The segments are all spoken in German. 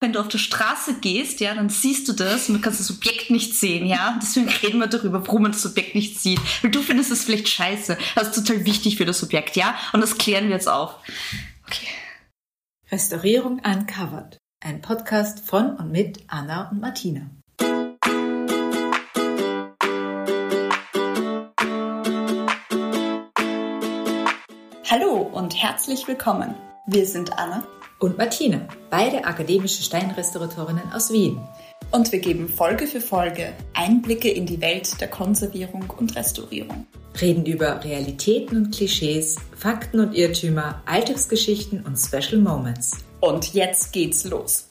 Wenn du auf der Straße gehst, ja, dann siehst du das und du kannst das Objekt nicht sehen, ja. Deswegen reden wir darüber, warum man das Objekt nicht sieht. Weil du findest es vielleicht scheiße. Das ist total wichtig für das Objekt, ja. Und das klären wir jetzt auf. Okay. Restaurierung Uncovered. Ein Podcast von und mit Anna und Martina. Hallo und herzlich willkommen. Wir sind Anna und Martina, beide akademische Steinrestauratorinnen aus Wien. Und wir geben Folge für Folge Einblicke in die Welt der Konservierung und Restaurierung. Reden über Realitäten und Klischees, Fakten und Irrtümer, Alltagsgeschichten und Special Moments. Und jetzt geht's los.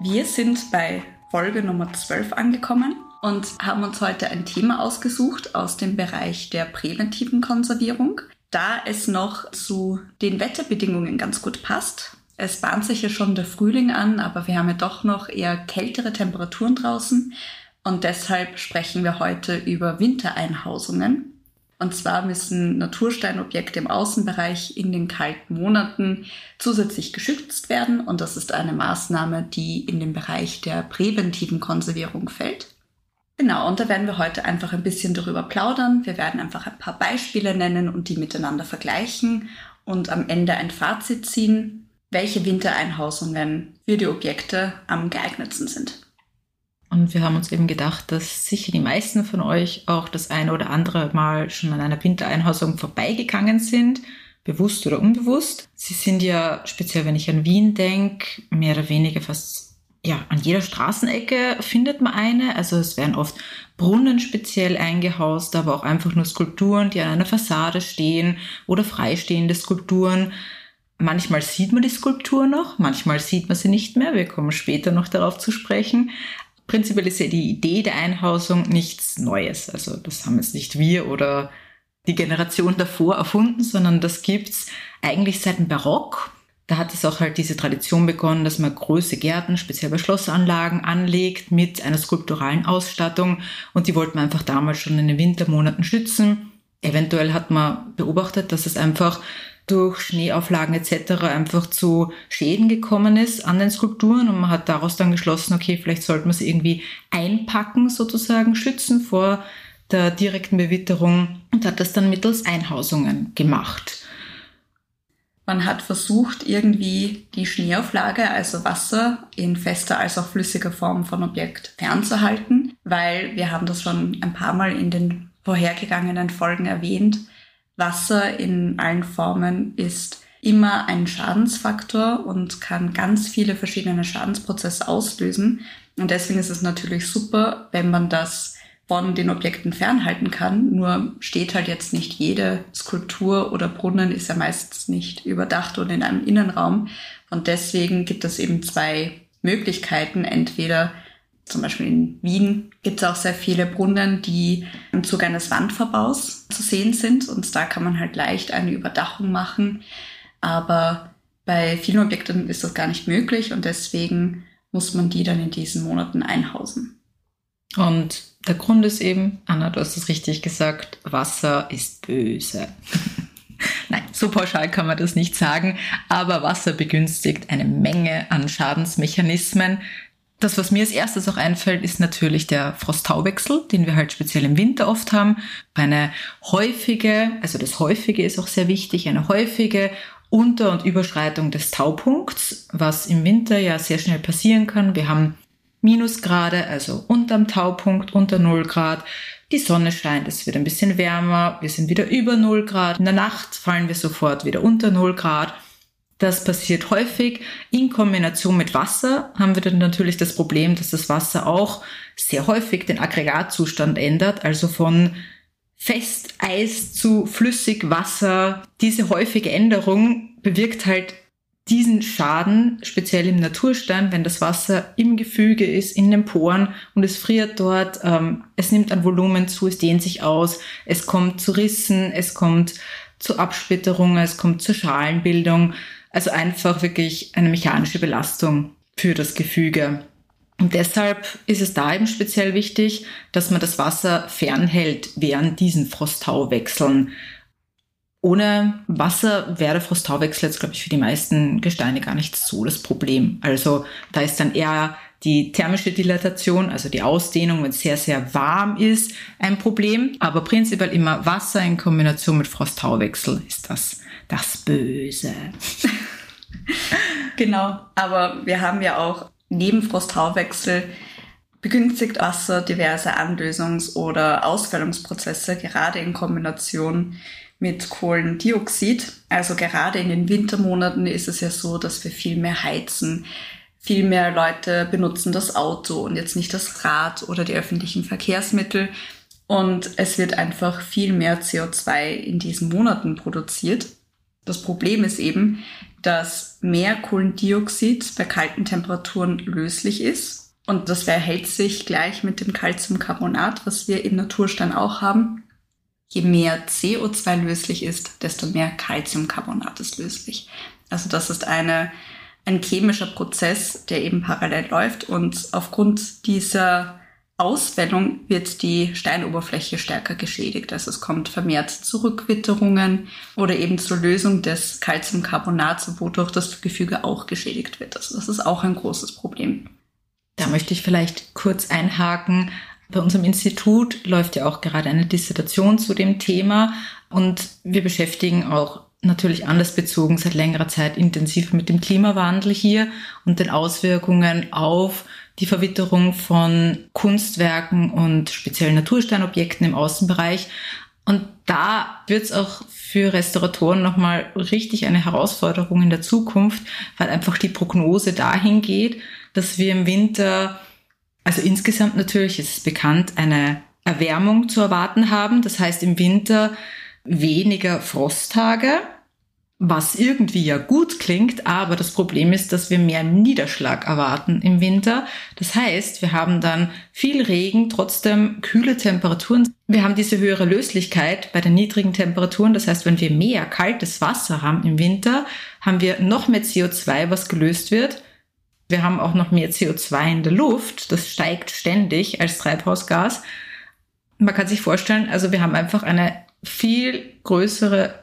Wir sind bei Folge Nummer 12 angekommen und haben uns heute ein Thema ausgesucht aus dem Bereich der präventiven Konservierung da es noch zu den Wetterbedingungen ganz gut passt. Es bahnt sich ja schon der Frühling an, aber wir haben ja doch noch eher kältere Temperaturen draußen. Und deshalb sprechen wir heute über Wintereinhausungen. Und zwar müssen Natursteinobjekte im Außenbereich in den kalten Monaten zusätzlich geschützt werden. Und das ist eine Maßnahme, die in den Bereich der präventiven Konservierung fällt. Genau, und da werden wir heute einfach ein bisschen darüber plaudern. Wir werden einfach ein paar Beispiele nennen und die miteinander vergleichen und am Ende ein Fazit ziehen, welche Wintereinhausungen für die Objekte am geeignetsten sind. Und wir haben uns eben gedacht, dass sicher die meisten von euch auch das eine oder andere Mal schon an einer Wintereinhausung vorbeigegangen sind, bewusst oder unbewusst. Sie sind ja, speziell wenn ich an Wien denke, mehr oder weniger fast ja, an jeder Straßenecke findet man eine. Also es werden oft Brunnen speziell eingehaust, aber auch einfach nur Skulpturen, die an einer Fassade stehen oder freistehende Skulpturen. Manchmal sieht man die Skulptur noch, manchmal sieht man sie nicht mehr. Wir kommen später noch darauf zu sprechen. Prinzipiell ist ja die Idee der Einhausung nichts Neues. Also das haben jetzt nicht wir oder die Generation davor erfunden, sondern das gibt's eigentlich seit dem Barock da hat es auch halt diese Tradition begonnen, dass man große Gärten, speziell bei Schlossanlagen, anlegt mit einer skulpturalen Ausstattung. Und die wollten man einfach damals schon in den Wintermonaten schützen. Eventuell hat man beobachtet, dass es einfach durch Schneeauflagen etc. einfach zu Schäden gekommen ist an den Skulpturen und man hat daraus dann geschlossen, okay, vielleicht sollte man sie irgendwie einpacken, sozusagen, schützen vor der direkten Bewitterung und hat das dann mittels Einhausungen gemacht. Man hat versucht, irgendwie die Schneeauflage, also Wasser, in fester als auch flüssiger Form von Objekt fernzuhalten, weil wir haben das schon ein paar Mal in den vorhergegangenen Folgen erwähnt. Wasser in allen Formen ist immer ein Schadensfaktor und kann ganz viele verschiedene Schadensprozesse auslösen. Und deswegen ist es natürlich super, wenn man das von den Objekten fernhalten kann. Nur steht halt jetzt nicht jede Skulptur oder Brunnen ist ja meistens nicht überdacht oder in einem Innenraum. Und deswegen gibt es eben zwei Möglichkeiten. Entweder zum Beispiel in Wien gibt es auch sehr viele Brunnen, die im Zuge eines Wandverbaus zu sehen sind. Und da kann man halt leicht eine Überdachung machen. Aber bei vielen Objekten ist das gar nicht möglich und deswegen muss man die dann in diesen Monaten einhausen. Und der Grund ist eben, Anna, du hast es richtig gesagt, Wasser ist böse. Nein, so pauschal kann man das nicht sagen, aber Wasser begünstigt eine Menge an Schadensmechanismen. Das, was mir als erstes auch einfällt, ist natürlich der Frost-Tau-Wechsel, den wir halt speziell im Winter oft haben. Eine häufige, also das häufige ist auch sehr wichtig, eine häufige Unter- und Überschreitung des Taupunkts, was im Winter ja sehr schnell passieren kann. Wir haben Minusgrade, also unterm Taupunkt, unter 0 Grad. Die Sonne scheint, es wird ein bisschen wärmer, wir sind wieder über 0 Grad. In der Nacht fallen wir sofort wieder unter 0 Grad. Das passiert häufig. In Kombination mit Wasser haben wir dann natürlich das Problem, dass das Wasser auch sehr häufig den Aggregatzustand ändert, also von Festeis zu flüssig Wasser. Diese häufige Änderung bewirkt halt diesen Schaden, speziell im Naturstein, wenn das Wasser im Gefüge ist, in den Poren und es friert dort, ähm, es nimmt an Volumen zu, es dehnt sich aus, es kommt zu Rissen, es kommt zu Absplitterungen, es kommt zur Schalenbildung. Also einfach wirklich eine mechanische Belastung für das Gefüge. Und deshalb ist es da eben speziell wichtig, dass man das Wasser fernhält während diesen Frosttauwechseln. Ohne Wasser wäre der Frosttauwechsel jetzt, glaube ich, für die meisten Gesteine gar nicht so das Problem. Also da ist dann eher die thermische Dilatation, also die Ausdehnung, wenn es sehr, sehr warm ist, ein Problem. Aber prinzipiell immer Wasser in Kombination mit Frosttauwechsel ist das das Böse. genau, aber wir haben ja auch neben Frosttauwechsel begünstigt Wasser diverse Anlösungs- oder Ausfällungsprozesse, gerade in Kombination mit Kohlendioxid. Also gerade in den Wintermonaten ist es ja so, dass wir viel mehr heizen. Viel mehr Leute benutzen das Auto und jetzt nicht das Rad oder die öffentlichen Verkehrsmittel. Und es wird einfach viel mehr CO2 in diesen Monaten produziert. Das Problem ist eben, dass mehr Kohlendioxid bei kalten Temperaturen löslich ist. Und das verhält sich gleich mit dem Calciumcarbonat, was wir im Naturstein auch haben. Je mehr CO2 löslich ist, desto mehr Calciumcarbonat ist löslich. Also das ist eine, ein chemischer Prozess, der eben parallel läuft und aufgrund dieser Auswellung wird die Steinoberfläche stärker geschädigt. Also es kommt vermehrt zu Rückwitterungen oder eben zur Lösung des Calciumcarbonats, wodurch das Gefüge auch geschädigt wird. Also das ist auch ein großes Problem. Da möchte ich vielleicht kurz einhaken. Bei unserem Institut läuft ja auch gerade eine Dissertation zu dem Thema und wir beschäftigen auch natürlich anlassbezogen seit längerer Zeit intensiv mit dem Klimawandel hier und den Auswirkungen auf die Verwitterung von Kunstwerken und speziell Natursteinobjekten im Außenbereich. Und da wird es auch für Restauratoren nochmal richtig eine Herausforderung in der Zukunft, weil einfach die Prognose dahin geht, dass wir im Winter, also insgesamt natürlich ist es bekannt, eine Erwärmung zu erwarten haben. Das heißt im Winter weniger Frosttage, was irgendwie ja gut klingt, aber das Problem ist, dass wir mehr Niederschlag erwarten im Winter. Das heißt, wir haben dann viel Regen, trotzdem kühle Temperaturen. Wir haben diese höhere Löslichkeit bei den niedrigen Temperaturen. Das heißt, wenn wir mehr kaltes Wasser haben im Winter, haben wir noch mehr CO2, was gelöst wird. Wir haben auch noch mehr CO2 in der Luft. Das steigt ständig als Treibhausgas. Man kann sich vorstellen, also wir haben einfach eine viel größere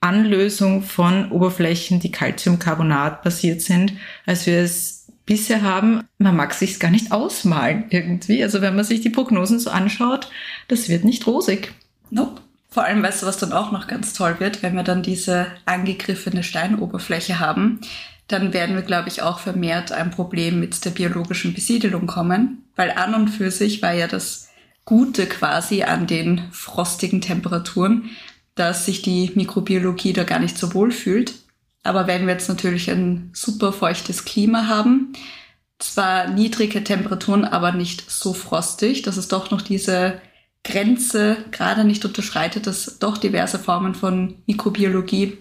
Anlösung von Oberflächen, die Calciumcarbonat basiert sind, als wir es bisher haben. Man mag sich gar nicht ausmalen irgendwie. Also wenn man sich die Prognosen so anschaut, das wird nicht rosig. Nope. Vor allem, weißt du, was dann auch noch ganz toll wird, wenn wir dann diese angegriffene Steinoberfläche haben, dann werden wir, glaube ich, auch vermehrt ein Problem mit der biologischen Besiedelung kommen, weil an und für sich war ja das Gute quasi an den frostigen Temperaturen, dass sich die Mikrobiologie da gar nicht so wohl fühlt. Aber wenn wir jetzt natürlich ein super feuchtes Klima haben, zwar niedrige Temperaturen, aber nicht so frostig, dass es doch noch diese Grenze gerade nicht unterschreitet, dass doch diverse Formen von Mikrobiologie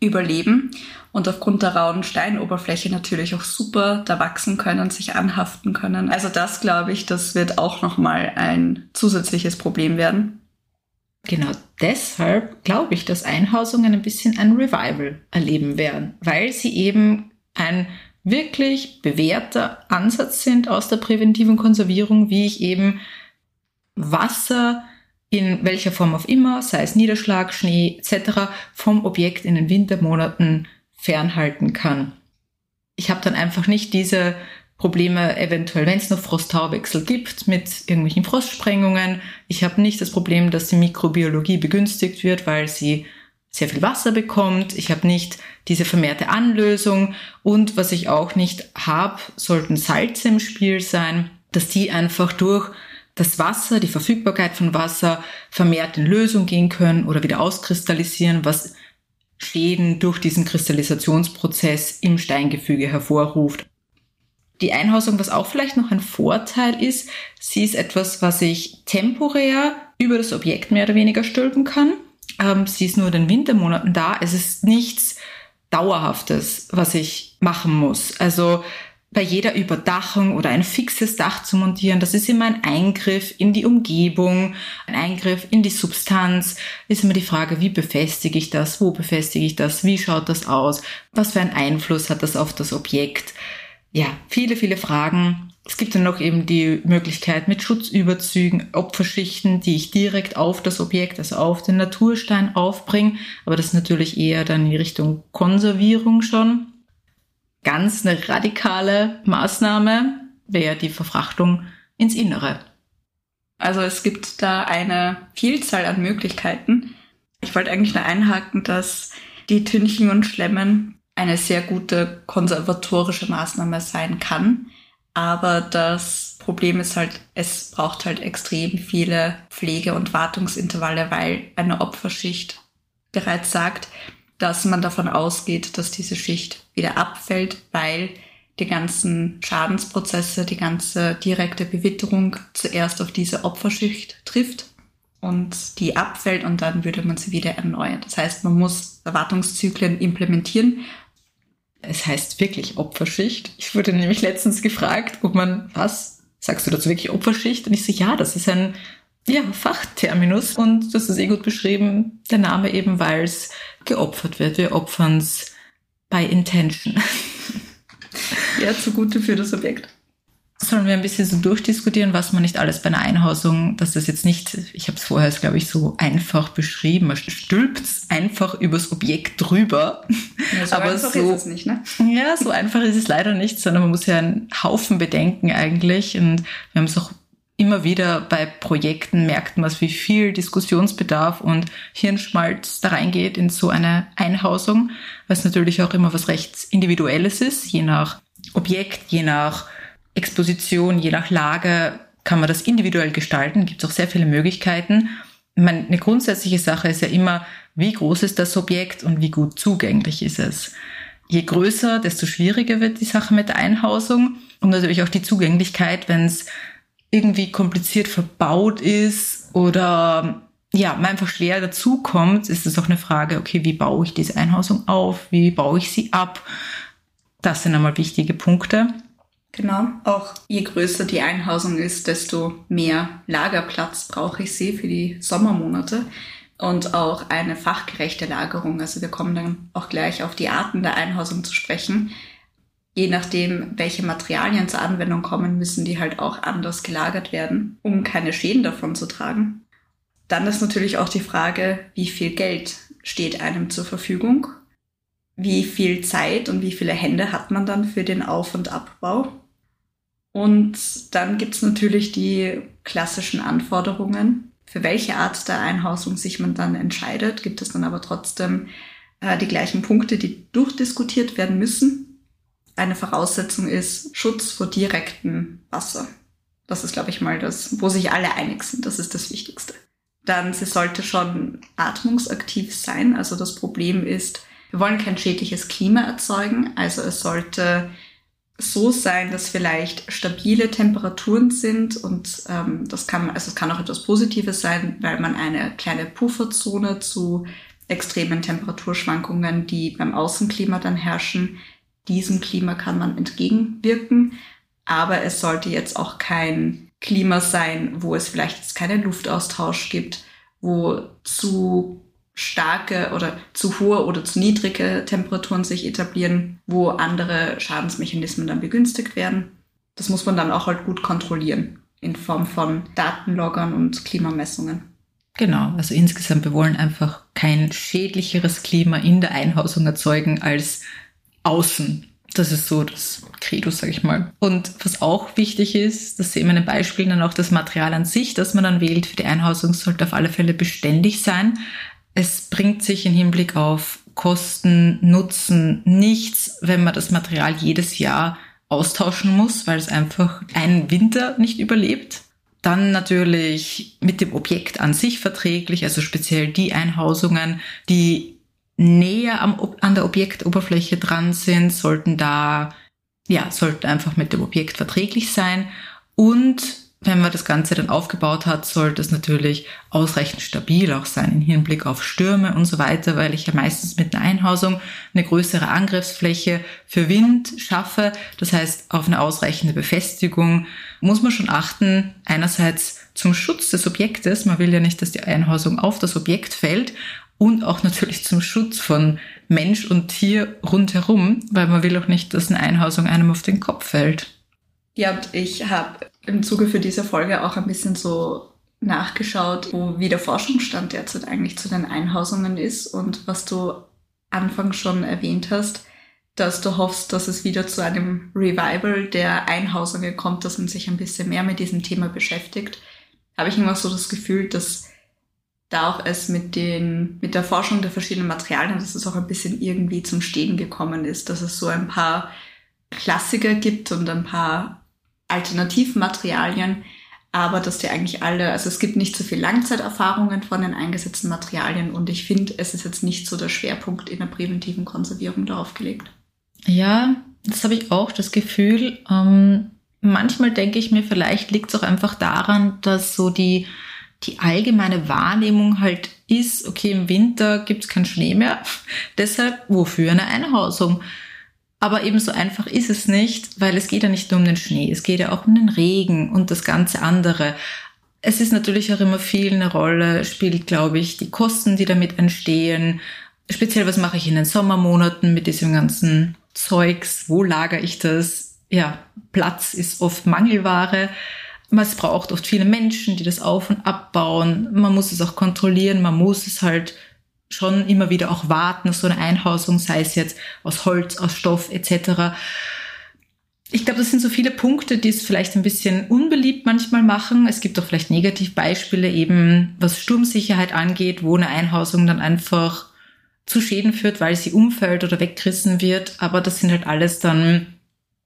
überleben und aufgrund der rauen Steinoberfläche natürlich auch super da wachsen können, sich anhaften können. Also das glaube ich, das wird auch nochmal ein zusätzliches Problem werden. Genau deshalb glaube ich, dass Einhausungen ein bisschen ein Revival erleben werden, weil sie eben ein wirklich bewährter Ansatz sind aus der präventiven Konservierung, wie ich eben Wasser in welcher Form auch immer, sei es Niederschlag, Schnee etc., vom Objekt in den Wintermonaten fernhalten kann. Ich habe dann einfach nicht diese Probleme eventuell, wenn es noch Frosttauwechsel gibt mit irgendwelchen Frostsprengungen. Ich habe nicht das Problem, dass die Mikrobiologie begünstigt wird, weil sie sehr viel Wasser bekommt. Ich habe nicht diese vermehrte Anlösung und was ich auch nicht habe, sollten Salze im Spiel sein, dass die einfach durch das Wasser, die Verfügbarkeit von Wasser vermehrt in Lösung gehen können oder wieder auskristallisieren, was Schäden durch diesen Kristallisationsprozess im Steingefüge hervorruft. Die Einhausung, was auch vielleicht noch ein Vorteil ist, sie ist etwas, was ich temporär über das Objekt mehr oder weniger stülpen kann. Ähm, sie ist nur in den Wintermonaten da. Es ist nichts Dauerhaftes, was ich machen muss. Also bei jeder Überdachung oder ein fixes Dach zu montieren, das ist immer ein Eingriff in die Umgebung, ein Eingriff in die Substanz. Ist immer die Frage, wie befestige ich das, wo befestige ich das, wie schaut das aus, was für einen Einfluss hat das auf das Objekt ja, viele, viele Fragen. Es gibt dann noch eben die Möglichkeit mit Schutzüberzügen, Opferschichten, die ich direkt auf das Objekt, also auf den Naturstein aufbringe. Aber das ist natürlich eher dann in Richtung Konservierung schon. Ganz eine radikale Maßnahme wäre die Verfrachtung ins Innere. Also es gibt da eine Vielzahl an Möglichkeiten. Ich wollte eigentlich nur einhaken, dass die Tünchen und Schlemmen eine sehr gute konservatorische Maßnahme sein kann. Aber das Problem ist halt, es braucht halt extrem viele Pflege- und Wartungsintervalle, weil eine Opferschicht bereits sagt, dass man davon ausgeht, dass diese Schicht wieder abfällt, weil die ganzen Schadensprozesse, die ganze direkte Bewitterung zuerst auf diese Opferschicht trifft und die abfällt und dann würde man sie wieder erneuern. Das heißt, man muss Erwartungszyklen implementieren. Es heißt wirklich Opferschicht. Ich wurde nämlich letztens gefragt, ob man, was, sagst du dazu wirklich Opferschicht? Und ich so, ja, das ist ein ja, Fachterminus und das ist eh gut beschrieben, der Name eben, weil es geopfert wird. Wir opfern es by intention. Ja, zugute für das Objekt. Sollen wir ein bisschen so durchdiskutieren, was man nicht alles bei einer Einhausung, dass das jetzt nicht, ich habe es vorher, glaube ich, so einfach beschrieben, man stülpt einfach übers Objekt drüber. Ja, so Aber einfach so, ist es nicht, ne? Ja, so einfach ist es leider nicht, sondern man muss ja einen Haufen bedenken eigentlich. Und wir haben es auch immer wieder bei Projekten merkt man, wie viel Diskussionsbedarf und Hirnschmalz da reingeht in so eine Einhausung, was natürlich auch immer was recht Individuelles ist, je nach Objekt, je nach Exposition, je nach Lage kann man das individuell gestalten, gibt es auch sehr viele Möglichkeiten. Meine, eine grundsätzliche Sache ist ja immer, wie groß ist das Objekt und wie gut zugänglich ist es. Je größer, desto schwieriger wird die Sache mit der Einhausung und natürlich auch die Zugänglichkeit, wenn es irgendwie kompliziert verbaut ist oder ja, man einfach schwer dazukommt, ist es auch eine Frage, okay, wie baue ich diese Einhausung auf? Wie baue ich sie ab? Das sind einmal wichtige Punkte. Genau. Auch je größer die Einhausung ist, desto mehr Lagerplatz brauche ich sie für die Sommermonate und auch eine fachgerechte Lagerung. Also wir kommen dann auch gleich auf die Arten der Einhausung zu sprechen je nachdem, welche Materialien zur Anwendung kommen, müssen die halt auch anders gelagert werden, um keine Schäden davon zu tragen. Dann ist natürlich auch die Frage, wie viel Geld steht einem zur Verfügung? Wie viel Zeit und wie viele Hände hat man dann für den Auf- und Abbau? Und dann gibt's natürlich die klassischen Anforderungen. Für welche Art der Einhausung sich man dann entscheidet, gibt es dann aber trotzdem äh, die gleichen Punkte, die durchdiskutiert werden müssen eine Voraussetzung ist Schutz vor direktem Wasser. Das ist, glaube ich, mal das, wo sich alle einig sind. Das ist das Wichtigste. Dann, sie sollte schon atmungsaktiv sein. Also das Problem ist, wir wollen kein schädliches Klima erzeugen. Also es sollte so sein, dass vielleicht stabile Temperaturen sind und ähm, das kann, also es kann auch etwas Positives sein, weil man eine kleine Pufferzone zu extremen Temperaturschwankungen, die beim Außenklima dann herrschen, diesem Klima kann man entgegenwirken, aber es sollte jetzt auch kein Klima sein, wo es vielleicht jetzt keinen Luftaustausch gibt, wo zu starke oder zu hohe oder zu niedrige Temperaturen sich etablieren, wo andere Schadensmechanismen dann begünstigt werden. Das muss man dann auch halt gut kontrollieren in Form von Datenloggern und Klimamessungen. Genau, also insgesamt, wir wollen einfach kein schädlicheres Klima in der Einhausung erzeugen, als außen. Das ist so das Credo, sag ich mal. Und was auch wichtig ist, das sehen wir in den Beispielen dann auch das Material an sich, das man dann wählt für die Einhausung, sollte auf alle Fälle beständig sein. Es bringt sich im Hinblick auf Kosten, Nutzen nichts, wenn man das Material jedes Jahr austauschen muss, weil es einfach einen Winter nicht überlebt. Dann natürlich mit dem Objekt an sich verträglich, also speziell die Einhausungen, die näher am, an der Objektoberfläche dran sind, sollten da, ja, sollten einfach mit dem Objekt verträglich sein. Und wenn man das Ganze dann aufgebaut hat, sollte es natürlich ausreichend stabil auch sein im Hinblick auf Stürme und so weiter, weil ich ja meistens mit einer Einhausung eine größere Angriffsfläche für Wind schaffe. Das heißt, auf eine ausreichende Befestigung muss man schon achten. Einerseits zum Schutz des Objektes. Man will ja nicht, dass die Einhausung auf das Objekt fällt und auch natürlich zum Schutz von Mensch und Tier rundherum, weil man will auch nicht, dass eine Einhausung einem auf den Kopf fällt. Ja, und ich habe im Zuge für diese Folge auch ein bisschen so nachgeschaut, wo wie der Forschungsstand derzeit eigentlich zu den Einhausungen ist und was du anfangs schon erwähnt hast, dass du hoffst, dass es wieder zu einem Revival der Einhausungen kommt, dass man sich ein bisschen mehr mit diesem Thema beschäftigt, habe ich immer so das Gefühl, dass da auch es mit den, mit der Forschung der verschiedenen Materialien, dass es auch ein bisschen irgendwie zum Stehen gekommen ist, dass es so ein paar Klassiker gibt und ein paar Alternativmaterialien, aber dass die eigentlich alle, also es gibt nicht so viel Langzeiterfahrungen von den eingesetzten Materialien und ich finde, es ist jetzt nicht so der Schwerpunkt in der präventiven Konservierung darauf gelegt. Ja, das habe ich auch das Gefühl. Ähm, manchmal denke ich mir, vielleicht liegt es auch einfach daran, dass so die, die allgemeine Wahrnehmung halt ist, okay, im Winter gibt es keinen Schnee mehr, deshalb wofür eine Einhausung? Aber eben so einfach ist es nicht, weil es geht ja nicht nur um den Schnee, es geht ja auch um den Regen und das ganze andere. Es ist natürlich auch immer viel eine Rolle, spielt, glaube ich, die Kosten, die damit entstehen. Speziell, was mache ich in den Sommermonaten mit diesem ganzen Zeugs? Wo lagere ich das? Ja, Platz ist oft Mangelware. Es braucht oft viele Menschen, die das auf und abbauen. Man muss es auch kontrollieren. Man muss es halt schon immer wieder auch warten, so eine Einhausung, sei es jetzt aus Holz, aus Stoff etc. Ich glaube, das sind so viele Punkte, die es vielleicht ein bisschen unbeliebt manchmal machen. Es gibt auch vielleicht Negativbeispiele eben, was Sturmsicherheit angeht, wo eine Einhausung dann einfach zu Schäden führt, weil sie umfällt oder weggerissen wird. Aber das sind halt alles dann,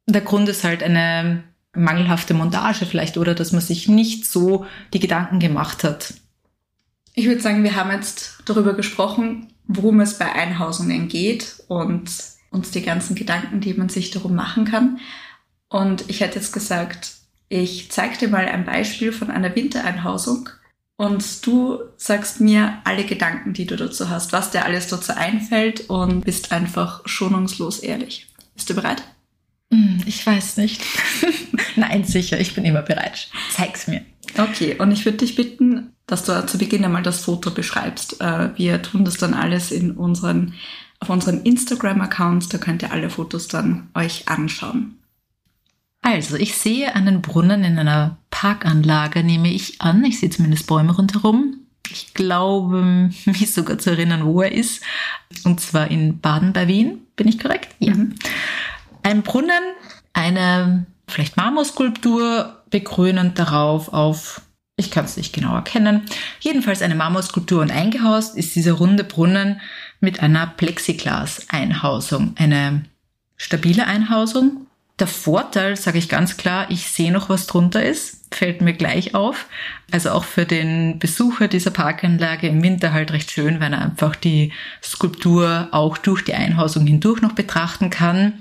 der Grund ist halt eine mangelhafte Montage vielleicht oder dass man sich nicht so die Gedanken gemacht hat. Ich würde sagen, wir haben jetzt darüber gesprochen, worum es bei Einhausungen geht und uns die ganzen Gedanken, die man sich darum machen kann. Und ich hätte jetzt gesagt, ich zeige dir mal ein Beispiel von einer Wintereinhausung und du sagst mir alle Gedanken, die du dazu hast, was dir alles dazu einfällt und bist einfach schonungslos ehrlich. Bist du bereit? Hm, ich weiß nicht. Nein, sicher, ich bin immer bereit. Zeig's mir. Okay, und ich würde dich bitten, dass du zu Beginn einmal das Foto beschreibst. Äh, wir tun das dann alles in unseren, auf unseren Instagram-Accounts, da könnt ihr alle Fotos dann euch anschauen. Also, ich sehe einen Brunnen in einer Parkanlage, nehme ich an. Ich sehe zumindest Bäume rundherum. Ich glaube, mich sogar zu erinnern, wo er ist. Und zwar in Baden bei Wien. Bin ich korrekt? Ja. Mhm. Ein Brunnen, eine vielleicht Marmorskulptur, bekrönend darauf auf ich kann es nicht genau erkennen. Jedenfalls eine Marmorskulptur und eingehaust ist dieser runde Brunnen mit einer Plexiglas-Einhausung. Eine stabile Einhausung. Der Vorteil, sage ich ganz klar, ich sehe noch, was drunter ist, fällt mir gleich auf. Also auch für den Besucher dieser Parkanlage im Winter halt recht schön, wenn er einfach die Skulptur auch durch die Einhausung hindurch noch betrachten kann.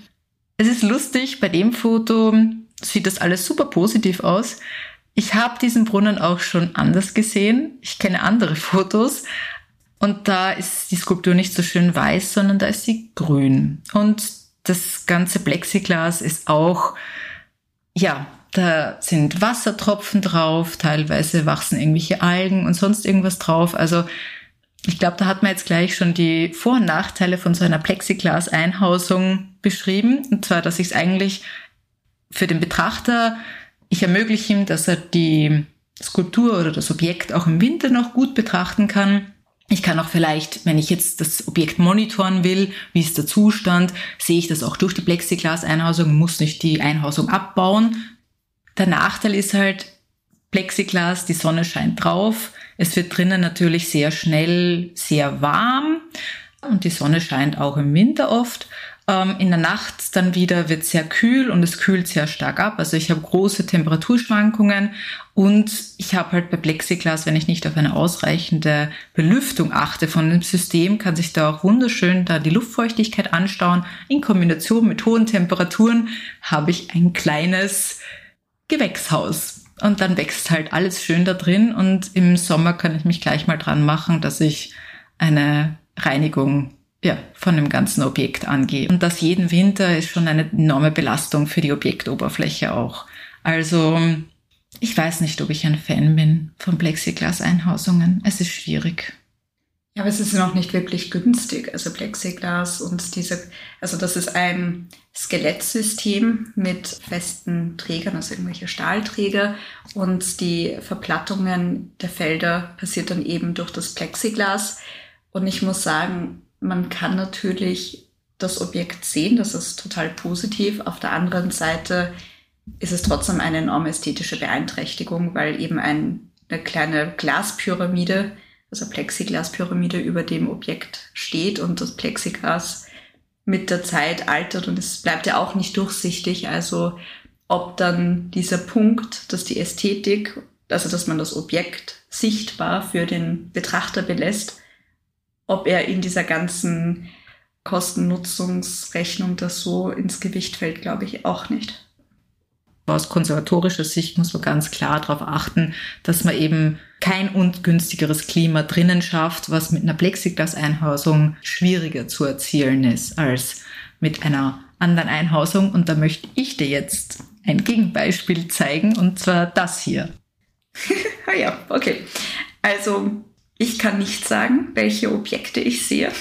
Es ist lustig, bei dem Foto sieht das alles super positiv aus. Ich habe diesen Brunnen auch schon anders gesehen. Ich kenne andere Fotos. Und da ist die Skulptur nicht so schön weiß, sondern da ist sie grün. Und das ganze Plexiglas ist auch, ja, da sind Wassertropfen drauf, teilweise wachsen irgendwelche Algen und sonst irgendwas drauf. Also ich glaube, da hat man jetzt gleich schon die Vor- und Nachteile von so einer Plexiglas-Einhausung beschrieben. Und zwar, dass ich es eigentlich für den Betrachter ich ermögliche ihm, dass er die Skulptur oder das Objekt auch im Winter noch gut betrachten kann. Ich kann auch vielleicht, wenn ich jetzt das Objekt monitoren will, wie ist der Zustand, sehe ich das auch durch die Plexiglas-Einhausung, muss nicht die Einhausung abbauen. Der Nachteil ist halt, Plexiglas, die Sonne scheint drauf. Es wird drinnen natürlich sehr schnell sehr warm und die Sonne scheint auch im Winter oft. Ähm, in der Nacht dann wieder wird sehr kühl und es kühlt sehr stark ab. Also ich habe große Temperaturschwankungen und ich habe halt bei Plexiglas, wenn ich nicht auf eine ausreichende Belüftung achte von dem System, kann sich da auch wunderschön da die Luftfeuchtigkeit anstauen. In Kombination mit hohen Temperaturen habe ich ein kleines Gewächshaus. Und dann wächst halt alles schön da drin und im Sommer kann ich mich gleich mal dran machen, dass ich eine Reinigung ja, von dem ganzen Objekt angehe. Und das jeden Winter ist schon eine enorme Belastung für die Objektoberfläche auch. Also ich weiß nicht, ob ich ein Fan bin von Plexiglas-Einhausungen. Es ist schwierig. Ja, aber es ist noch nicht wirklich günstig. Also Plexiglas und diese, also das ist ein Skelettsystem mit festen Trägern, also irgendwelche Stahlträger. Und die Verplattungen der Felder passiert dann eben durch das Plexiglas. Und ich muss sagen, man kann natürlich das Objekt sehen, das ist total positiv. Auf der anderen Seite ist es trotzdem eine enorme ästhetische Beeinträchtigung, weil eben ein, eine kleine Glaspyramide also Plexiglaspyramide über dem Objekt steht und das Plexiglas mit der Zeit altert und es bleibt ja auch nicht durchsichtig. Also ob dann dieser Punkt, dass die Ästhetik, also dass man das Objekt sichtbar für den Betrachter belässt, ob er in dieser ganzen Kosten-Nutzungsrechnung das so ins Gewicht fällt, glaube ich auch nicht. Aus konservatorischer Sicht muss man ganz klar darauf achten, dass man eben kein ungünstigeres Klima drinnen schafft, was mit einer Plexiglas-Einhausung schwieriger zu erzielen ist als mit einer anderen Einhausung. Und da möchte ich dir jetzt ein Gegenbeispiel zeigen, und zwar das hier. ah ja, okay. Also ich kann nicht sagen, welche Objekte ich sehe,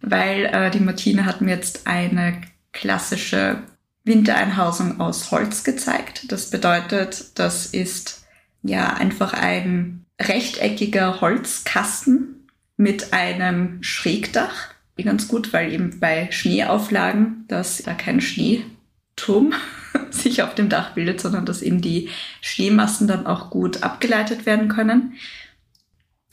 weil äh, die Martine hat mir jetzt eine klassische Wintereinhausung aus Holz gezeigt. Das bedeutet, das ist ja einfach ein rechteckiger Holzkasten mit einem Schrägdach. Ganz gut, weil eben bei Schneeauflagen, dass da kein Schneeturm sich auf dem Dach bildet, sondern dass eben die Schneemassen dann auch gut abgeleitet werden können.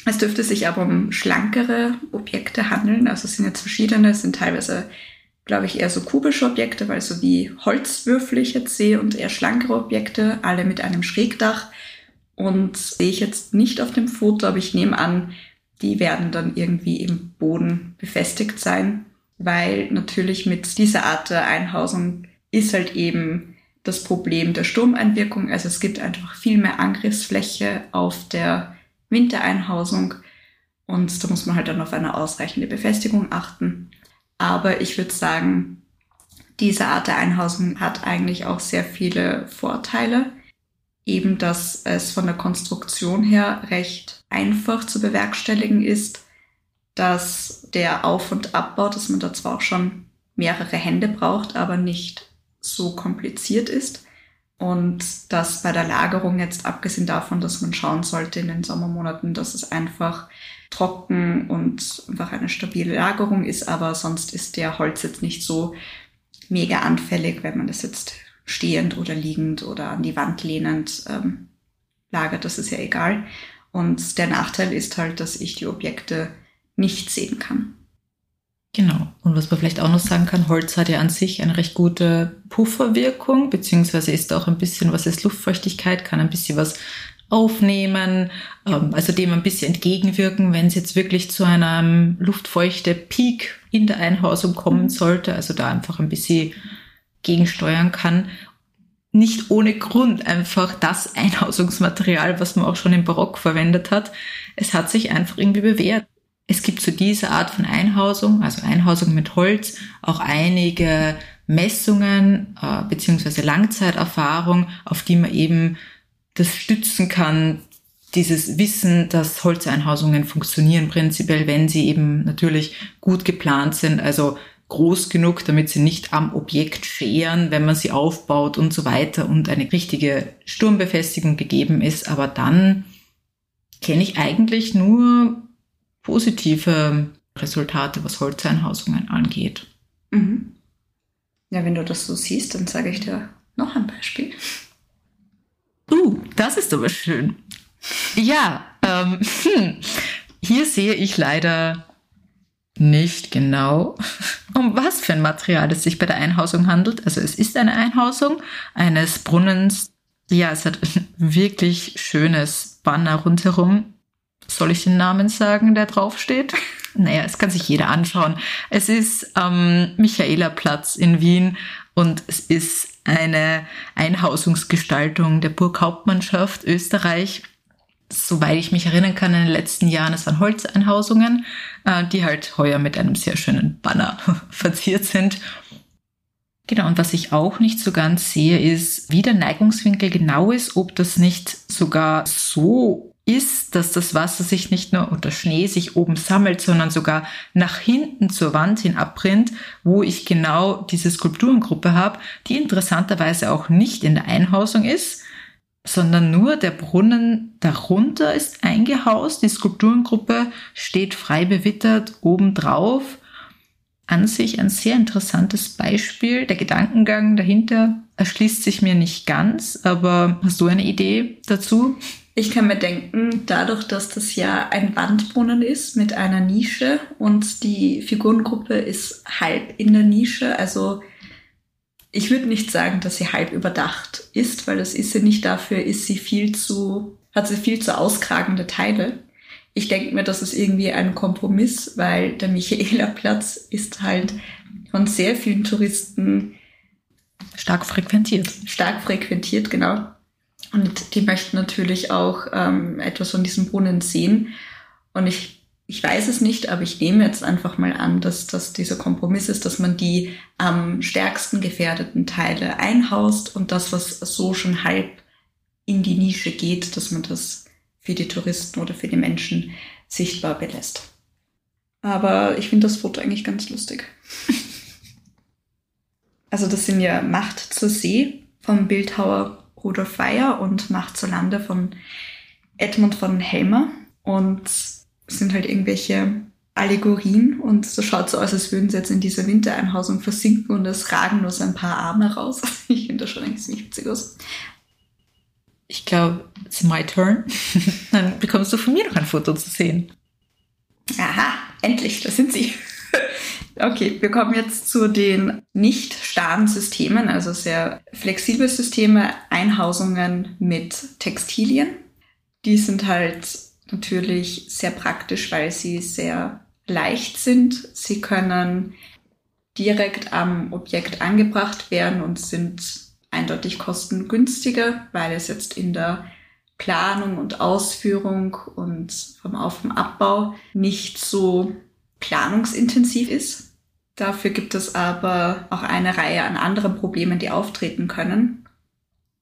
Es dürfte sich aber um schlankere Objekte handeln. Also es sind jetzt verschiedene, es sind teilweise, glaube ich, eher so kubische Objekte, weil so wie Holzwürfel ich jetzt sehe und eher schlankere Objekte, alle mit einem Schrägdach und sehe ich jetzt nicht auf dem Foto, aber ich nehme an, die werden dann irgendwie im Boden befestigt sein, weil natürlich mit dieser Art der Einhausung ist halt eben das Problem der Sturmeinwirkung. Also es gibt einfach viel mehr Angriffsfläche auf der Wintereinhausung und da muss man halt dann auf eine ausreichende Befestigung achten. Aber ich würde sagen, diese Art der Einhausung hat eigentlich auch sehr viele Vorteile eben, dass es von der Konstruktion her recht einfach zu bewerkstelligen ist, dass der Auf- und Abbau, dass man da zwar auch schon mehrere Hände braucht, aber nicht so kompliziert ist. Und dass bei der Lagerung jetzt abgesehen davon, dass man schauen sollte in den Sommermonaten, dass es einfach trocken und einfach eine stabile Lagerung ist, aber sonst ist der Holz jetzt nicht so mega anfällig, wenn man das jetzt stehend oder liegend oder an die Wand lehnend ähm, lagert, das ist ja egal. Und der Nachteil ist halt, dass ich die Objekte nicht sehen kann. Genau. Und was man vielleicht auch noch sagen kann, Holz hat ja an sich eine recht gute Pufferwirkung, beziehungsweise ist auch ein bisschen, was ist Luftfeuchtigkeit, kann ein bisschen was aufnehmen, ähm, also dem ein bisschen entgegenwirken, wenn es jetzt wirklich zu einem luftfeuchte Peak in der Einhausung kommen mhm. sollte, also da einfach ein bisschen gegensteuern kann. Nicht ohne Grund einfach das Einhausungsmaterial, was man auch schon im Barock verwendet hat. Es hat sich einfach irgendwie bewährt. Es gibt zu dieser Art von Einhausung, also Einhausung mit Holz, auch einige Messungen äh, beziehungsweise Langzeiterfahrung, auf die man eben das stützen kann, dieses Wissen, dass Holzeinhausungen funktionieren prinzipiell, wenn sie eben natürlich gut geplant sind. Also groß genug, damit sie nicht am Objekt scheren, wenn man sie aufbaut und so weiter und eine richtige Sturmbefestigung gegeben ist. Aber dann kenne ich eigentlich nur positive Resultate, was Holzeinhausungen angeht. Mhm. Ja, wenn du das so siehst, dann sage ich dir noch ein Beispiel. Uh, das ist aber schön. Ja, ähm, hm. hier sehe ich leider nicht genau, um was für ein Material es sich bei der Einhausung handelt. Also es ist eine Einhausung eines Brunnens. Ja, es hat ein wirklich schönes Banner rundherum. Soll ich den Namen sagen, der draufsteht? Naja, es kann sich jeder anschauen. Es ist am Michaelerplatz in Wien und es ist eine Einhausungsgestaltung der Burghauptmannschaft Österreich soweit ich mich erinnern kann, in den letzten Jahren, es waren Holzeinhausungen, äh, die halt heuer mit einem sehr schönen Banner verziert sind. Genau, und was ich auch nicht so ganz sehe, ist, wie der Neigungswinkel genau ist, ob das nicht sogar so ist, dass das Wasser sich nicht nur unter Schnee sich oben sammelt, sondern sogar nach hinten zur Wand hin abbrennt, wo ich genau diese Skulpturengruppe habe, die interessanterweise auch nicht in der Einhausung ist, sondern nur der Brunnen darunter ist eingehaust. Die Skulpturengruppe steht frei bewittert obendrauf. An sich ein sehr interessantes Beispiel. Der Gedankengang dahinter erschließt sich mir nicht ganz, aber hast du eine Idee dazu? Ich kann mir denken, dadurch, dass das ja ein Wandbrunnen ist mit einer Nische und die Figurengruppe ist halb in der Nische, also ich würde nicht sagen, dass sie halb überdacht ist, weil das ist sie nicht. Dafür ist sie viel zu, hat sie viel zu auskragende Teile. Ich denke mir, das ist irgendwie ein Kompromiss, weil der Michaelerplatz ist halt von sehr vielen Touristen stark frequentiert. Stark frequentiert, genau. Und die möchten natürlich auch ähm, etwas von diesem Brunnen sehen. Und ich, ich weiß es nicht, aber ich nehme jetzt einfach mal an, dass das dieser Kompromiss ist, dass man die am stärksten gefährdeten Teile einhaust und das, was so schon halb in die Nische geht, dass man das für die Touristen oder für die Menschen sichtbar belässt. Aber ich finde das Foto eigentlich ganz lustig. also das sind ja Macht zur See vom Bildhauer Rudolf Weyer und Macht zur Lande von Edmund von Helmer. Und es sind halt irgendwelche Allegorien und so schaut so aus, als würden sie jetzt in dieser Wintereinhausung versinken und es ragen nur so ein paar Arme raus. Ich finde das schon eigentlich ziemlich witzig aus. Ich glaube, it's my turn. Dann bekommst du von mir noch ein Foto zu sehen. Aha, endlich, da sind sie. Okay, wir kommen jetzt zu den nicht starren Systemen, also sehr flexible Systeme, Einhausungen mit Textilien. Die sind halt natürlich sehr praktisch, weil sie sehr leicht sind. Sie können direkt am Objekt angebracht werden und sind eindeutig kostengünstiger, weil es jetzt in der Planung und Ausführung und vom Auf- und Abbau nicht so planungsintensiv ist. Dafür gibt es aber auch eine Reihe an anderen Problemen, die auftreten können.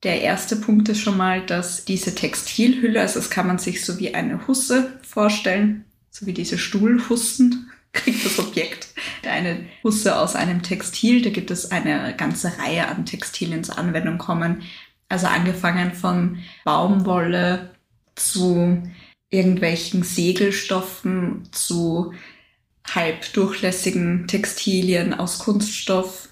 Der erste Punkt ist schon mal, dass diese Textilhülle, also das kann man sich so wie eine Husse vorstellen, so wie diese Stuhlhussen, kriegt das Objekt eine Husse aus einem Textil. Da gibt es eine ganze Reihe an Textilien zur Anwendung kommen. Also angefangen von Baumwolle zu irgendwelchen Segelstoffen, zu halbdurchlässigen Textilien aus Kunststoff.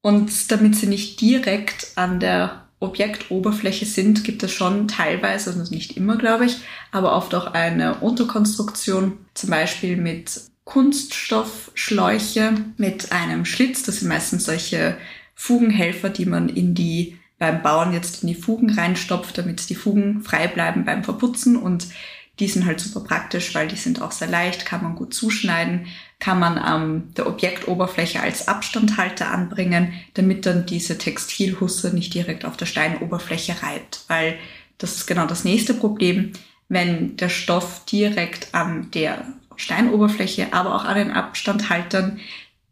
Und damit sie nicht direkt an der Objektoberfläche sind, gibt es schon teilweise, also nicht immer, glaube ich, aber oft auch eine Unterkonstruktion, zum Beispiel mit Kunststoffschläuche mit einem Schlitz. Das sind meistens solche Fugenhelfer, die man in die beim Bauen jetzt in die Fugen reinstopft, damit die Fugen frei bleiben beim Verputzen und die sind halt super praktisch, weil die sind auch sehr leicht, kann man gut zuschneiden, kann man ähm, der Objektoberfläche als Abstandhalter anbringen, damit dann diese Textilhusse nicht direkt auf der Steinoberfläche reibt, weil das ist genau das nächste Problem. Wenn der Stoff direkt an der Steinoberfläche, aber auch an den Abstandhaltern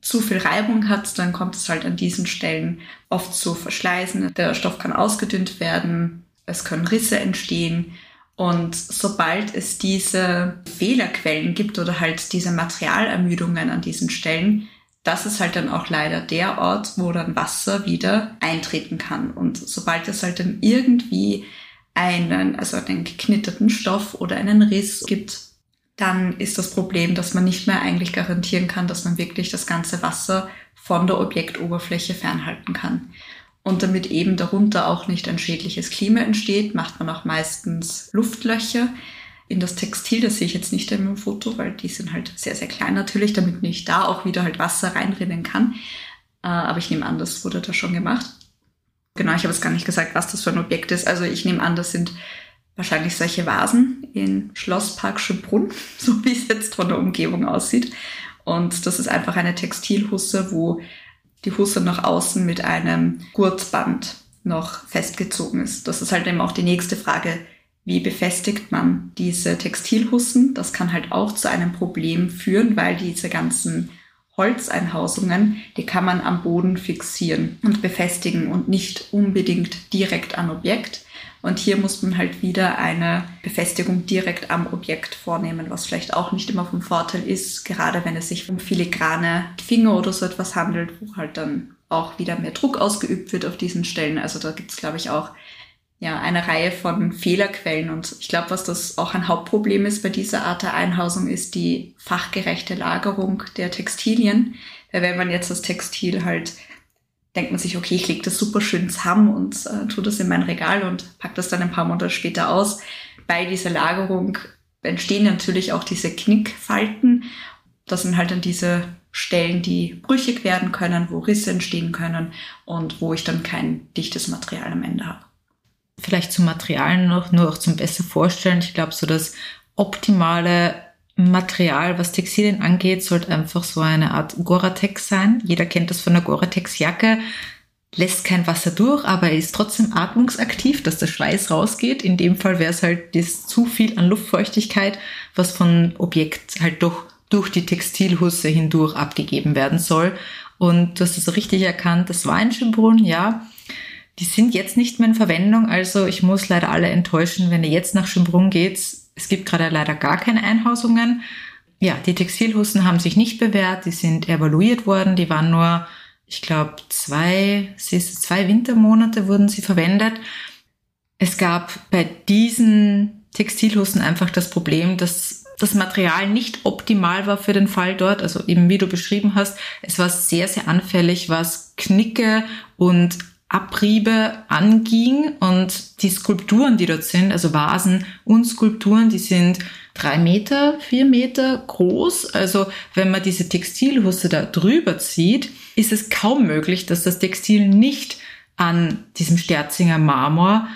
zu viel Reibung hat, dann kommt es halt an diesen Stellen oft zu Verschleißen. Der Stoff kann ausgedünnt werden, es können Risse entstehen und sobald es diese Fehlerquellen gibt oder halt diese Materialermüdungen an diesen Stellen, das ist halt dann auch leider der Ort, wo dann Wasser wieder eintreten kann. Und sobald es halt dann irgendwie einen, also einen geknitterten Stoff oder einen Riss gibt, dann ist das Problem, dass man nicht mehr eigentlich garantieren kann, dass man wirklich das ganze Wasser von der Objektoberfläche fernhalten kann und damit eben darunter auch nicht ein schädliches Klima entsteht, macht man auch meistens Luftlöcher in das Textil. Das sehe ich jetzt nicht im Foto, weil die sind halt sehr, sehr klein natürlich, damit nicht da auch wieder halt Wasser reinrinnen kann. Äh, aber ich nehme an, das wurde da schon gemacht. Genau, ich habe es gar nicht gesagt, was das für ein Objekt ist. Also ich nehme an, das sind wahrscheinlich solche Vasen in Schlosspark Schönbrunn, so wie es jetzt von der Umgebung aussieht. Und das ist einfach eine Textilhusse, wo die Hose nach außen mit einem Gurtband noch festgezogen ist. Das ist halt eben auch die nächste Frage, wie befestigt man diese Textilhussen? Das kann halt auch zu einem Problem führen, weil diese ganzen Holzeinhausungen, die kann man am Boden fixieren und befestigen und nicht unbedingt direkt an Objekt. Und hier muss man halt wieder eine Befestigung direkt am Objekt vornehmen, was vielleicht auch nicht immer vom Vorteil ist, gerade wenn es sich um filigrane Finger oder so etwas handelt, wo halt dann auch wieder mehr Druck ausgeübt wird auf diesen Stellen. Also da gibt es, glaube ich, auch ja, eine Reihe von Fehlerquellen. Und ich glaube, was das auch ein Hauptproblem ist bei dieser Art der Einhausung, ist die fachgerechte Lagerung der Textilien. Weil wenn man jetzt das Textil halt, denkt man sich, okay, ich lege das super schön zusammen und äh, tue das in mein Regal und pack das dann ein paar Monate später aus. Bei dieser Lagerung entstehen natürlich auch diese Knickfalten. Das sind halt dann diese Stellen, die brüchig werden können, wo Risse entstehen können und wo ich dann kein dichtes Material am Ende habe vielleicht zum Material noch, nur auch zum besser vorstellen. Ich glaube, so das optimale Material, was Textilien angeht, sollte einfach so eine Art Gore-Tex sein. Jeder kennt das von der Gore-Tex-Jacke. Lässt kein Wasser durch, aber er ist trotzdem atmungsaktiv, dass der Schweiß rausgeht. In dem Fall wäre es halt das zu viel an Luftfeuchtigkeit, was von Objekt halt doch durch die Textilhusse hindurch abgegeben werden soll. Und du hast es richtig erkannt, das war ein Schimbron, ja. Die sind jetzt nicht mehr in Verwendung, also ich muss leider alle enttäuschen, wenn ihr jetzt nach Schönbrunn geht. Es gibt gerade leider gar keine Einhausungen. Ja, die Textilhussen haben sich nicht bewährt, die sind evaluiert worden, die waren nur, ich glaube, zwei, zwei Wintermonate wurden sie verwendet. Es gab bei diesen Textilhussen einfach das Problem, dass das Material nicht optimal war für den Fall dort. Also eben wie du beschrieben hast, es war sehr, sehr anfällig, was Knicke und Abriebe anging und die Skulpturen, die dort sind, also Vasen und Skulpturen, die sind drei Meter, vier Meter groß. Also wenn man diese Textilhusse da drüber zieht, ist es kaum möglich, dass das Textil nicht an diesem Sterzinger Marmor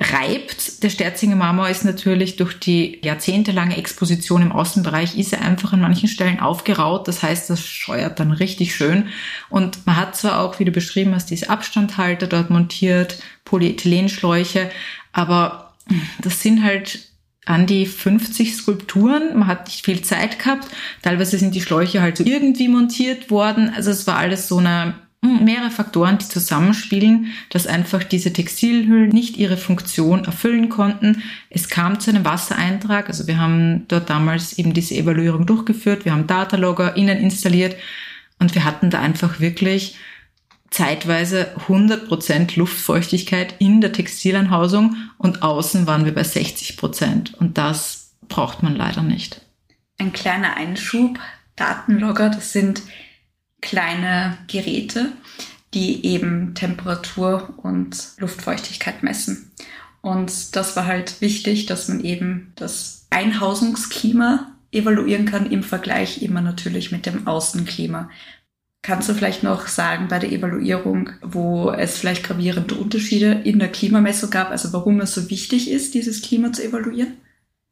reibt. Der Sterzinger Marmor ist natürlich durch die jahrzehntelange Exposition im Außenbereich, ist er einfach an manchen Stellen aufgeraut. Das heißt, das scheuert dann richtig schön. Und man hat zwar auch, wie du beschrieben hast, diese Abstandhalter dort montiert, Polyethylenschläuche, aber das sind halt an die 50 Skulpturen. Man hat nicht viel Zeit gehabt. Teilweise sind die Schläuche halt so irgendwie montiert worden. Also es war alles so eine mehrere Faktoren, die zusammenspielen, dass einfach diese Textilhüllen nicht ihre Funktion erfüllen konnten. Es kam zu einem Wassereintrag, also wir haben dort damals eben diese Evaluierung durchgeführt, wir haben Datalogger innen installiert und wir hatten da einfach wirklich zeitweise 100% Luftfeuchtigkeit in der Textilanhausung und außen waren wir bei 60% und das braucht man leider nicht. Ein kleiner Einschub, Datenlogger, das sind kleine Geräte, die eben Temperatur und Luftfeuchtigkeit messen. Und das war halt wichtig, dass man eben das Einhausungsklima evaluieren kann im Vergleich immer natürlich mit dem Außenklima. Kannst du vielleicht noch sagen bei der Evaluierung, wo es vielleicht gravierende Unterschiede in der Klimamessung gab, also warum es so wichtig ist, dieses Klima zu evaluieren?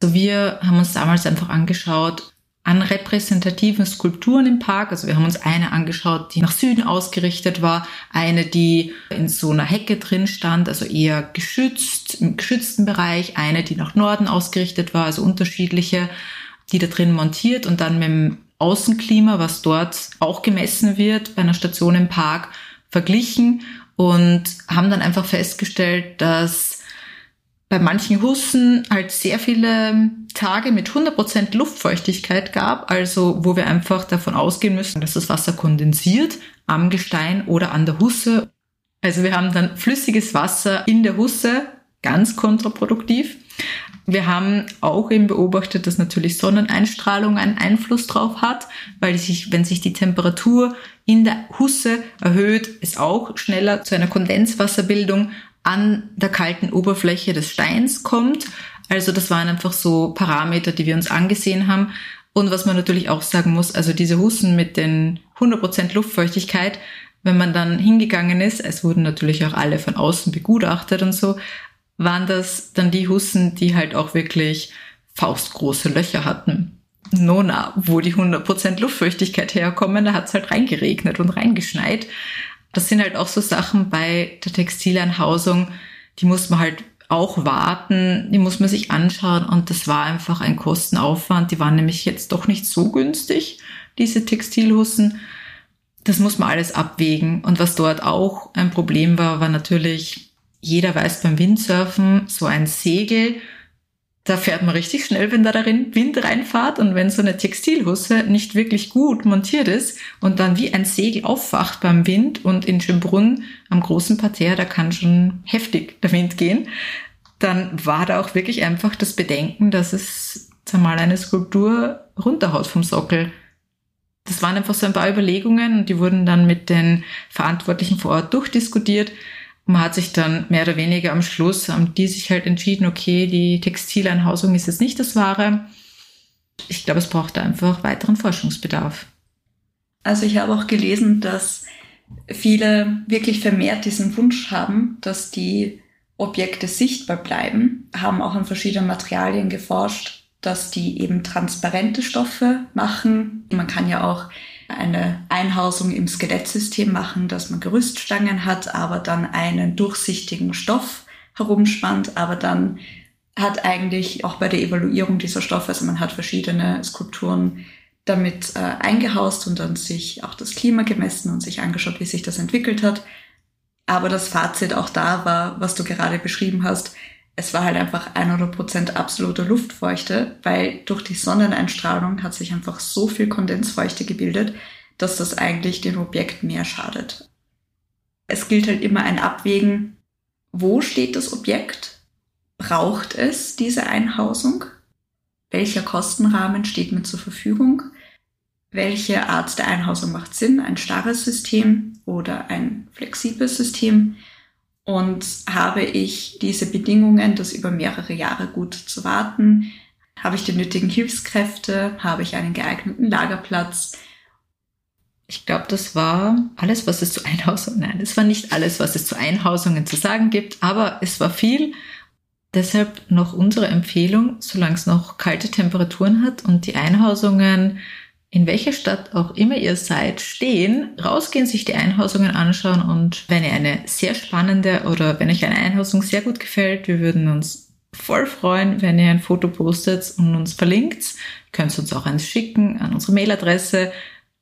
Also wir haben uns damals einfach angeschaut, an repräsentativen Skulpturen im Park. Also wir haben uns eine angeschaut, die nach Süden ausgerichtet war, eine, die in so einer Hecke drin stand, also eher geschützt, im geschützten Bereich, eine, die nach Norden ausgerichtet war, also unterschiedliche, die da drin montiert und dann mit dem Außenklima, was dort auch gemessen wird, bei einer Station im Park, verglichen und haben dann einfach festgestellt, dass bei manchen Hussen halt sehr viele Tage mit 100% Luftfeuchtigkeit gab, also wo wir einfach davon ausgehen müssen, dass das Wasser kondensiert am Gestein oder an der Husse. Also wir haben dann flüssiges Wasser in der Husse, ganz kontraproduktiv. Wir haben auch eben beobachtet, dass natürlich Sonneneinstrahlung einen Einfluss drauf hat, weil sich, wenn sich die Temperatur in der Husse erhöht, es auch schneller zu einer Kondenswasserbildung an der kalten Oberfläche des Steins kommt. Also das waren einfach so Parameter, die wir uns angesehen haben. Und was man natürlich auch sagen muss, also diese Hussen mit den 100% Luftfeuchtigkeit, wenn man dann hingegangen ist, es wurden natürlich auch alle von außen begutachtet und so, waren das dann die Hussen, die halt auch wirklich faustgroße Löcher hatten. Nona, wo die 100% Luftfeuchtigkeit herkommen, da hat's halt reingeregnet und reingeschneit das sind halt auch so Sachen bei der Textilanhausung, die muss man halt auch warten, die muss man sich anschauen und das war einfach ein Kostenaufwand. Die waren nämlich jetzt doch nicht so günstig diese Textilhussen. Das muss man alles abwägen. Und was dort auch ein Problem war, war natürlich, jeder weiß beim Windsurfen, so ein Segel da fährt man richtig schnell, wenn da darin Wind reinfahrt und wenn so eine Textilhusse nicht wirklich gut montiert ist und dann wie ein Segel aufwacht beim Wind und in Schönbrunn am großen Parterre, da kann schon heftig der Wind gehen, dann war da auch wirklich einfach das Bedenken, dass es zumal eine Skulptur runterhaut vom Sockel. Das waren einfach so ein paar Überlegungen und die wurden dann mit den Verantwortlichen vor Ort durchdiskutiert man hat sich dann mehr oder weniger am Schluss, haben die sich halt entschieden, okay, die Textileinhausung ist jetzt nicht das Wahre. Ich glaube, es braucht einfach weiteren Forschungsbedarf. Also ich habe auch gelesen, dass viele wirklich vermehrt diesen Wunsch haben, dass die Objekte sichtbar bleiben, haben auch an verschiedenen Materialien geforscht, dass die eben transparente Stoffe machen. Man kann ja auch eine Einhausung im Skelettsystem machen, dass man Gerüststangen hat, aber dann einen durchsichtigen Stoff herumspannt, aber dann hat eigentlich auch bei der Evaluierung dieser Stoffe, also man hat verschiedene Skulpturen damit äh, eingehaust und dann sich auch das Klima gemessen und sich angeschaut, wie sich das entwickelt hat. Aber das Fazit auch da war, was du gerade beschrieben hast, es war halt einfach 100% absolute Luftfeuchte, weil durch die Sonneneinstrahlung hat sich einfach so viel Kondensfeuchte gebildet, dass das eigentlich dem Objekt mehr schadet. Es gilt halt immer ein Abwägen, wo steht das Objekt? Braucht es diese Einhausung? Welcher Kostenrahmen steht mir zur Verfügung? Welche Art der Einhausung macht Sinn? Ein starres System oder ein flexibles System? Und habe ich diese Bedingungen, das über mehrere Jahre gut zu warten? Habe ich die nötigen Hilfskräfte? Habe ich einen geeigneten Lagerplatz? Ich glaube, das war alles, was es zu Einhausungen, nein, es war nicht alles, was es zu Einhausungen zu sagen gibt, aber es war viel. Deshalb noch unsere Empfehlung, solange es noch kalte Temperaturen hat und die Einhausungen in welcher Stadt auch immer ihr seid, stehen, rausgehen, sich die Einhausungen anschauen und wenn ihr eine sehr spannende oder wenn euch eine Einhausung sehr gut gefällt, wir würden uns voll freuen, wenn ihr ein Foto postet und uns verlinkt. Könnt uns auch eins schicken an unsere Mailadresse.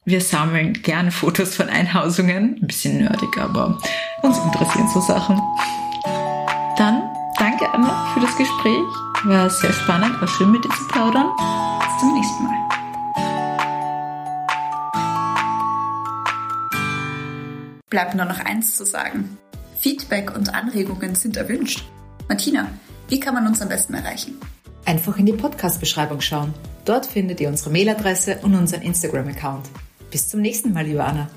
Wir sammeln gerne Fotos von Einhausungen. Ein bisschen nerdig, aber uns interessieren so Sachen. Dann danke Anna für das Gespräch. War sehr spannend, war schön mit dir zu plaudern. Bis zum nächsten Mal. Bleibt nur noch eins zu sagen. Feedback und Anregungen sind erwünscht. Martina, wie kann man uns am besten erreichen? Einfach in die Podcast-Beschreibung schauen. Dort findet ihr unsere Mailadresse und unseren Instagram-Account. Bis zum nächsten Mal, liebe Anna.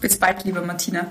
Bis bald, liebe Martina.